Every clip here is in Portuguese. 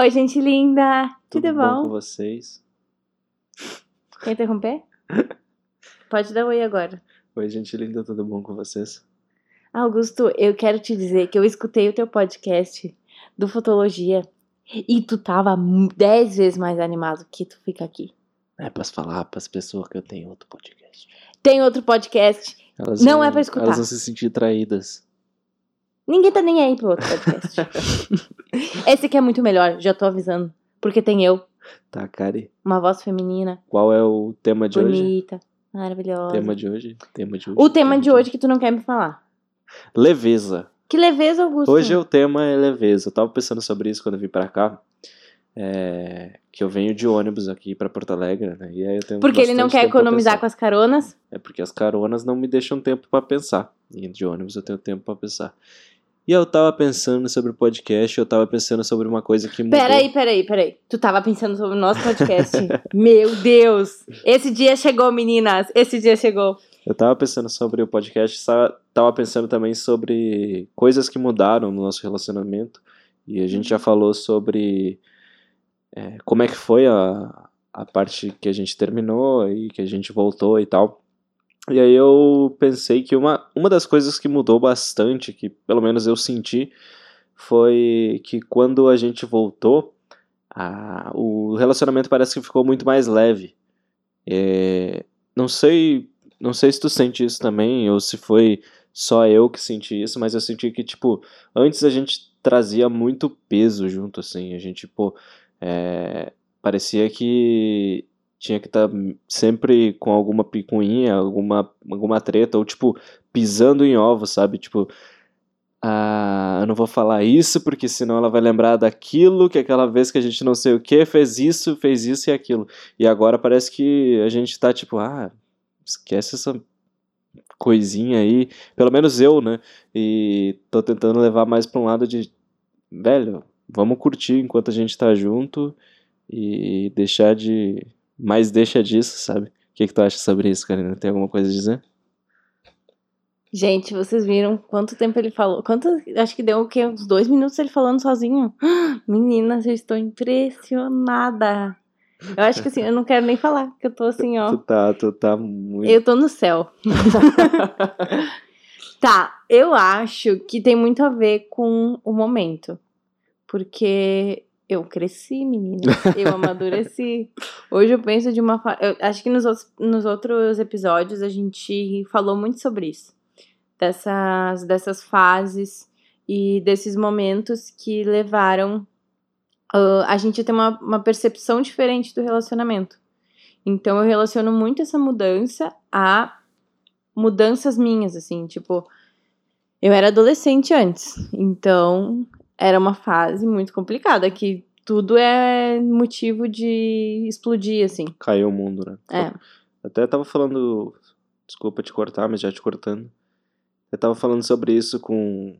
Oi, gente linda! Tudo, Tudo bom? com vocês? Quer interromper? Pode dar oi agora. Oi, gente linda, tudo bom com vocês? Augusto, eu quero te dizer que eu escutei o teu podcast do Fotologia e tu tava dez vezes mais animado que tu fica aqui. É pra falar pras pessoas que eu tenho outro podcast. Tem outro podcast. Elas Não vão- é pra escutar. Elas vão se sentir traídas. Ninguém tá nem aí pro outro podcast. Esse aqui é muito melhor, já tô avisando. Porque tem eu, Tá, Kari? uma voz feminina, Qual é o tema de hoje? bonita, maravilhosa. Tema de hoje? Tema de hoje. O tema de hoje que tu não quer me falar. Leveza. Que leveza, Augusto. Hoje o tema é leveza. Eu tava pensando sobre isso quando eu vim pra cá. É, que eu venho de ônibus aqui pra Porto Alegre, né? E aí eu tenho Porque ele não quer economizar com as caronas. É porque as caronas não me deixam tempo pra pensar. E de ônibus eu tenho tempo pra pensar. E eu tava pensando sobre o podcast, eu tava pensando sobre uma coisa que mudou. Peraí, peraí, peraí. Tu tava pensando sobre o nosso podcast? Meu Deus! Esse dia chegou, meninas! Esse dia chegou. Eu tava pensando sobre o podcast, tava pensando também sobre coisas que mudaram no nosso relacionamento. E a gente já falou sobre é, como é que foi a, a parte que a gente terminou e que a gente voltou e tal. E aí eu pensei que uma, uma das coisas que mudou bastante, que pelo menos eu senti, foi que quando a gente voltou, a- o relacionamento parece que ficou muito mais leve. É, não sei, não sei se tu sente isso também ou se foi só eu que senti isso, mas eu senti que tipo antes a gente trazia muito peso junto assim, a gente pô, é, parecia que tinha que estar sempre com alguma picuinha, alguma alguma treta ou tipo pisando em ovos, sabe? Tipo ah, eu não vou falar isso porque senão ela vai lembrar daquilo que aquela vez que a gente não sei o que fez isso, fez isso e aquilo. E agora parece que a gente tá tipo, ah, esquece essa coisinha aí. Pelo menos eu, né? E tô tentando levar mais pra um lado de, velho, vamos curtir enquanto a gente tá junto e deixar de. Mais deixa disso, sabe? O que, que tu acha sobre isso, Karina? Tem alguma coisa a dizer? Gente, vocês viram quanto tempo ele falou? Quanto, acho que deu o quê? Uns dois minutos ele falando sozinho. Meninas, eu estou impressionada. Eu acho que assim, eu não quero nem falar, que eu tô assim, ó. Tu tá, tu tá muito. Eu tô no céu. tá, eu acho que tem muito a ver com o momento. Porque eu cresci, menina. Eu amadureci. Hoje eu penso de uma forma. Acho que nos outros, nos outros episódios a gente falou muito sobre isso. Dessas, dessas fases e desses momentos que levaram ah, a gente a ter uma, uma percepção diferente do relacionamento. Então eu relaciono muito essa mudança a mudanças minhas, assim, tipo, eu era adolescente antes, então era uma fase muito complicada, que tudo é motivo de explodir, assim. Caiu o mundo, né? É. Até tava falando. Desculpa te cortar, mas já te cortando. Eu tava falando sobre isso com.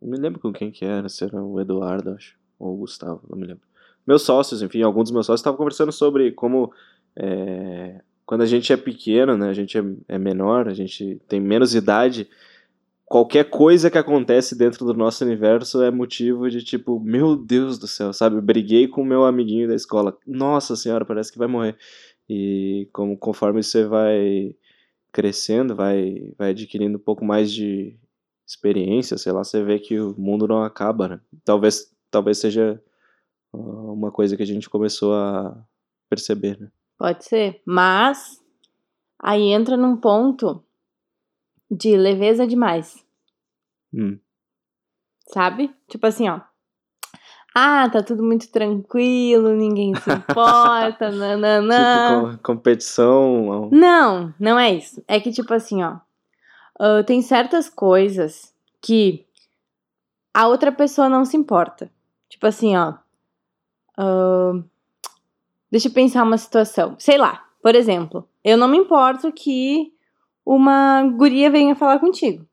Não me lembro com quem que era, se era o Eduardo, acho. Ou o Gustavo, não me lembro. Meus sócios, enfim, alguns dos meus sócios estavam conversando sobre como. é, quando a gente é pequeno, né? A gente é, é menor, a gente tem menos idade. Qualquer coisa que acontece dentro do nosso universo é motivo de tipo, meu Deus do céu, sabe? Briguei com meu amiguinho da escola. Nossa senhora, parece que vai morrer. E como conforme você vai crescendo, vai, vai adquirindo um pouco mais de experiência, sei lá, você vê que o mundo não acaba, né? Talvez, talvez seja ah, uma coisa que a gente começou a perceber, né? Pode ser, mas aí entra num ponto de leveza demais, Hum. sabe? Tipo assim, ó. Ah, tá tudo muito tranquilo, ninguém se importa, nananã. Tipo, com- competição. Não, não é isso. É que, tipo assim, ó. ah, tem certas coisas que a outra pessoa não se importa. Tipo assim, ó. ah, deixa eu pensar uma situação. Sei lá, por exemplo, eu não me importo que uma guria venha falar contigo.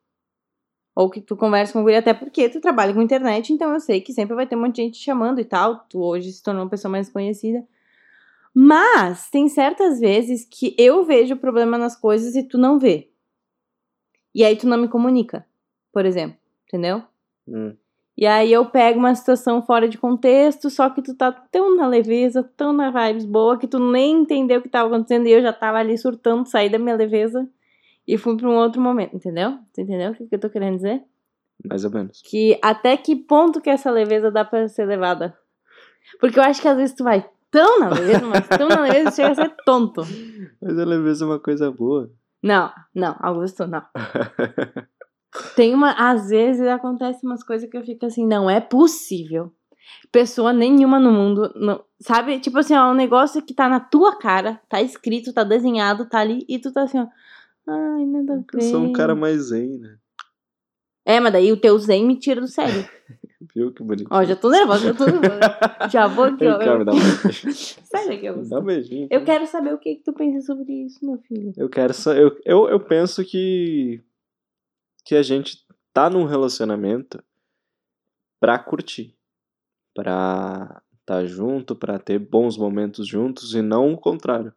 Ou que tu converse com a guria, até porque tu trabalha com internet, então eu sei que sempre vai ter um monte de gente te chamando e tal. Tu hoje se tornou uma pessoa mais conhecida. Mas tem certas vezes que eu vejo problema nas coisas e tu não vê. E aí tu não me comunica, por exemplo, entendeu? Hum. E aí eu pego uma situação fora de contexto, só que tu tá tão na leveza, tão na vibes boa, que tu nem entendeu o que tava acontecendo e eu já tava ali surtando, saí da minha leveza e fui pra um outro momento, entendeu? Tu entendeu o que, que eu tô querendo dizer? Mais ou menos. Que até que ponto que essa leveza dá pra ser levada? Porque eu acho que às vezes tu vai tão na leveza, mas tão na leveza, chega a ser tonto. Mas a leveza é uma coisa boa. Não, não, Augusto, não. Tem uma. Às vezes acontece umas coisas que eu fico assim, não é possível. Pessoa nenhuma no mundo. Não, sabe? Tipo assim, ó, um negócio que tá na tua cara, tá escrito, tá desenhado, tá ali, e tu tá assim, ó. Ai, nada a Eu ver. sou um cara mais zen, né? É, mas daí o teu zen me tira do sério. Viu que bonito? Ó, já tô nervosa, já tô nervosa. Já vou aqui, ó. cá, me dá um. Sério que eu Me dá um beijinho. Eu quero saber o que, que tu pensa sobre isso, meu filho. Eu quero só. Eu, eu, eu penso que. Que a gente tá num relacionamento pra curtir. Pra tá junto, pra ter bons momentos juntos e não o contrário.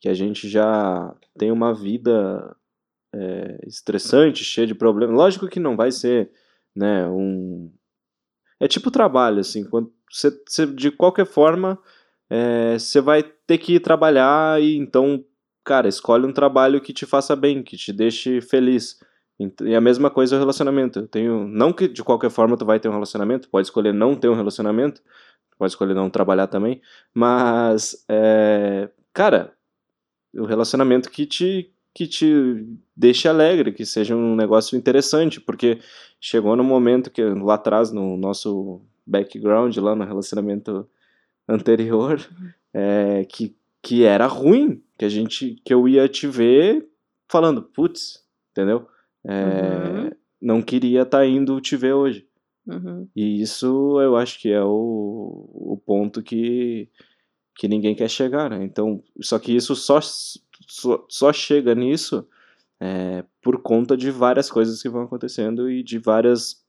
Que a gente já tem uma vida é, estressante, cheia de problemas. Lógico que não vai ser, né, um. É tipo trabalho, assim. Quando você, de qualquer forma, é, você vai ter que trabalhar e então cara, escolhe um trabalho que te faça bem, que te deixe feliz. E a mesma coisa o relacionamento. Eu tenho, não que de qualquer forma tu vai ter um relacionamento, pode escolher não ter um relacionamento, pode escolher não trabalhar também, mas é, cara, o relacionamento que te que te deixe alegre, que seja um negócio interessante, porque chegou no momento que lá atrás no nosso background lá no relacionamento anterior, é, que que era ruim, que a gente que eu ia te ver falando, putz, entendeu? É, Uhum. Não queria estar indo te ver hoje. Uhum. E isso eu acho que é o, o ponto que, que ninguém quer chegar, né? Então, só que isso só, só, só chega nisso é, por conta de várias coisas que vão acontecendo e de várias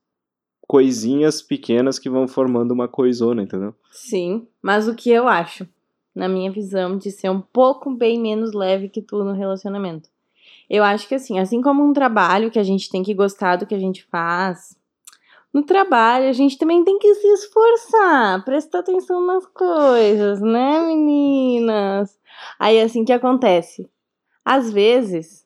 coisinhas pequenas que vão formando uma coisona, entendeu? Sim, mas o que eu acho, na minha visão, de ser um pouco bem menos leve que tu no relacionamento. Eu acho que assim, assim como um trabalho que a gente tem que gostar do que a gente faz, no trabalho a gente também tem que se esforçar, prestar atenção nas coisas, né, meninas? Aí assim que acontece? Às vezes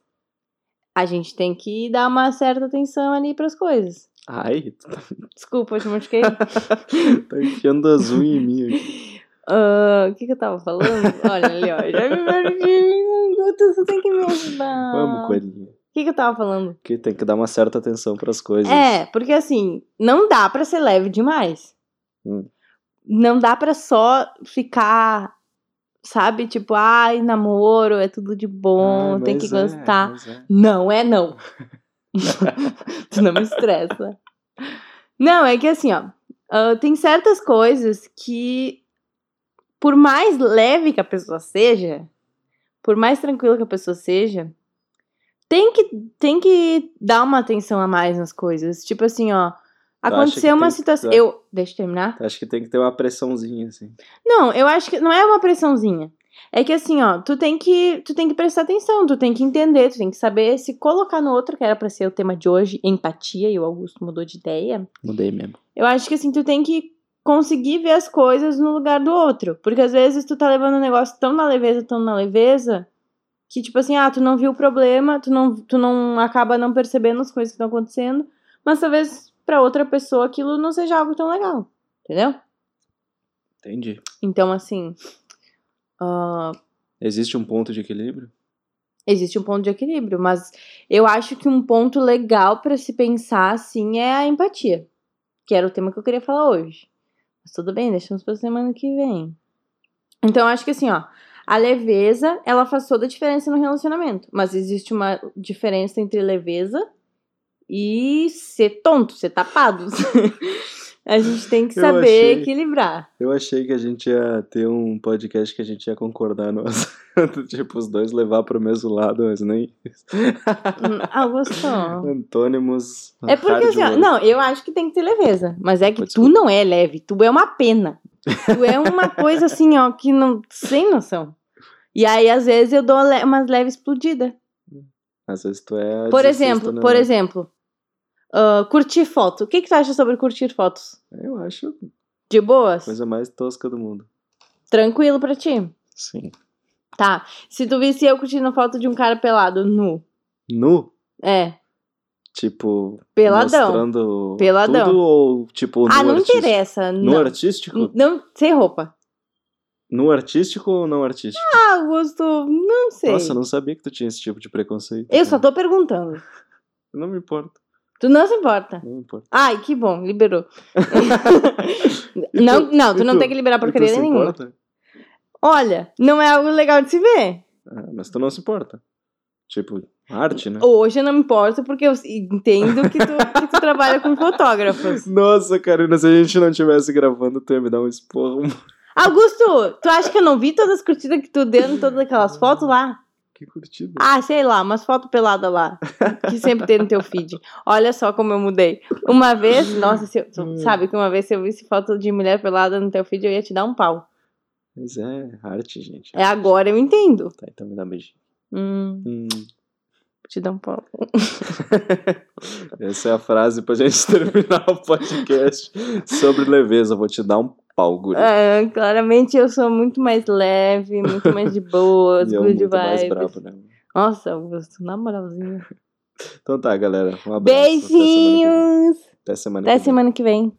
a gente tem que dar uma certa atenção ali pras coisas. Ai, tá, Desculpa, eu te machuquei. tá enfiando as unhas em mim aqui. Ah, o que, que eu tava falando? Olha ali, ó. Já me perdi. Guto, você tem que me ajudar. Vamos, coelhinha. O que, que eu tava falando? Que tem que dar uma certa atenção pras coisas. É, porque assim, não dá pra ser leve demais. Hum. Não dá pra só ficar, sabe? Tipo, ai, namoro, é tudo de bom, Ah, tem que é, gostar. é. Não é não. tu não me estressa. Não, é que assim, ó. ah, tem certas coisas que, por mais leve que a pessoa seja, por mais tranquila que a pessoa seja, tem que, tem que dar uma atenção a mais nas coisas. Tipo assim, ó. que Aconteceu uma que situação. dar? Eu. Deixa eu terminar. Acho que tem que ter uma pressãozinha, assim. Não, eu acho que não é uma pressãozinha. É que assim, ó, tu tem que, tu tem que prestar atenção, tu tem que entender, tu tem que saber se colocar no outro, que era pra ser o tema de hoje, empatia, e o Augusto mudou de ideia. Mudei mesmo. Eu acho que assim, tu tem que conseguir ver as coisas no lugar do outro. Porque às vezes tu tá levando um negócio tão na leveza, tão na leveza, que tipo assim, ah, tu não viu o problema, tu não, tu não acaba não percebendo as coisas que estão acontecendo, mas talvez pra outra pessoa aquilo não seja algo tão legal, entendeu? Entendi. Então, assim, ah, Existe um ponto de equilíbrio? existe um ponto de equilíbrio, mas eu acho que um ponto legal pra se pensar assim é a empatia, que era o tema que eu queria falar hoje. Mas tudo bem, deixamos pra semana que vem. Então, eu acho que assim, ó, a leveza, ela faz toda a diferença no relacionamento, mas existe uma diferença entre leveza e ser tonto, ser tapado. a gente tem que Eu saber achei. equilibrar. Eu achei que a gente ia ter um podcast que a gente ia concordar no assunto. tipo, os dois levar pro mesmo lado, mas nem. Hum, Ah, gostou. Antônimos. É porque assim, não, eu acho que tem que ter leveza. Mas é que tu não é leve, tu é uma pena. Tu é uma coisa assim, ó, que não. sem noção. E aí, às vezes, eu dou umas leves explodidas. Às vezes tu é. Por exemplo, né? por exemplo. Ah, curtir foto. O que, que tu acha sobre curtir fotos? Eu acho De boas? coisa mais tosca do mundo. Tranquilo pra ti? Sim. Tá. Se tu visse eu curtindo foto de um cara pelado, nu. Nu? É. Tipo. Peladão. Mostrando Peladão. Tudo ou, tipo, ah, não artístico? interessa. Nu Não. artístico? não. Sem roupa. Nu artístico ou não artístico? Ah, Augusto, não sei. Nossa, eu não sabia que tu tinha esse tipo de preconceito. Eu só tô perguntando. Não me importa. Tu não se importa. Não me importa. Ai, que bom, liberou. Não, tu? não, tu não tu? tem que liberar porcaria nenhuma. importa? Olha, não é algo legal de se ver. Ah, mas tu não se importa. Tipo, arte, né? Hoje eu não me importo porque eu entendo que tu, que tu trabalha com fotógrafos. Nossa, Karina, se a gente não tivesse gravando, tu ia me dar um esporro. Augusto, tu acha que eu não vi todas as curtidas que tu deu em todas aquelas fotos lá? Que curtida. Ah, sei lá, umas fotos peladas lá. Que sempre tem no teu feed. Olha só como eu mudei. Uma vez, nossa, se eu- tu sabe que uma vez se eu visse foto de mulher pelada no teu feed, eu ia te dar um pau. Mas é arte, gente. É agora eu entendo. Tá, então me dá um beijinho. Hum, Hum, vou te dar um pau. essa é a frase pra gente terminar o podcast sobre leveza. Vou te dar um pau, guri. É, claramente eu sou muito mais leve, muito mais de boas, e eu good muito mais vibes. brabo, né? Nossa, Augusto, na moralzinha. Então tá, galera. Um abraço. Até semana que vem. Beijinhos! Até semana Até que vem. semana que vem.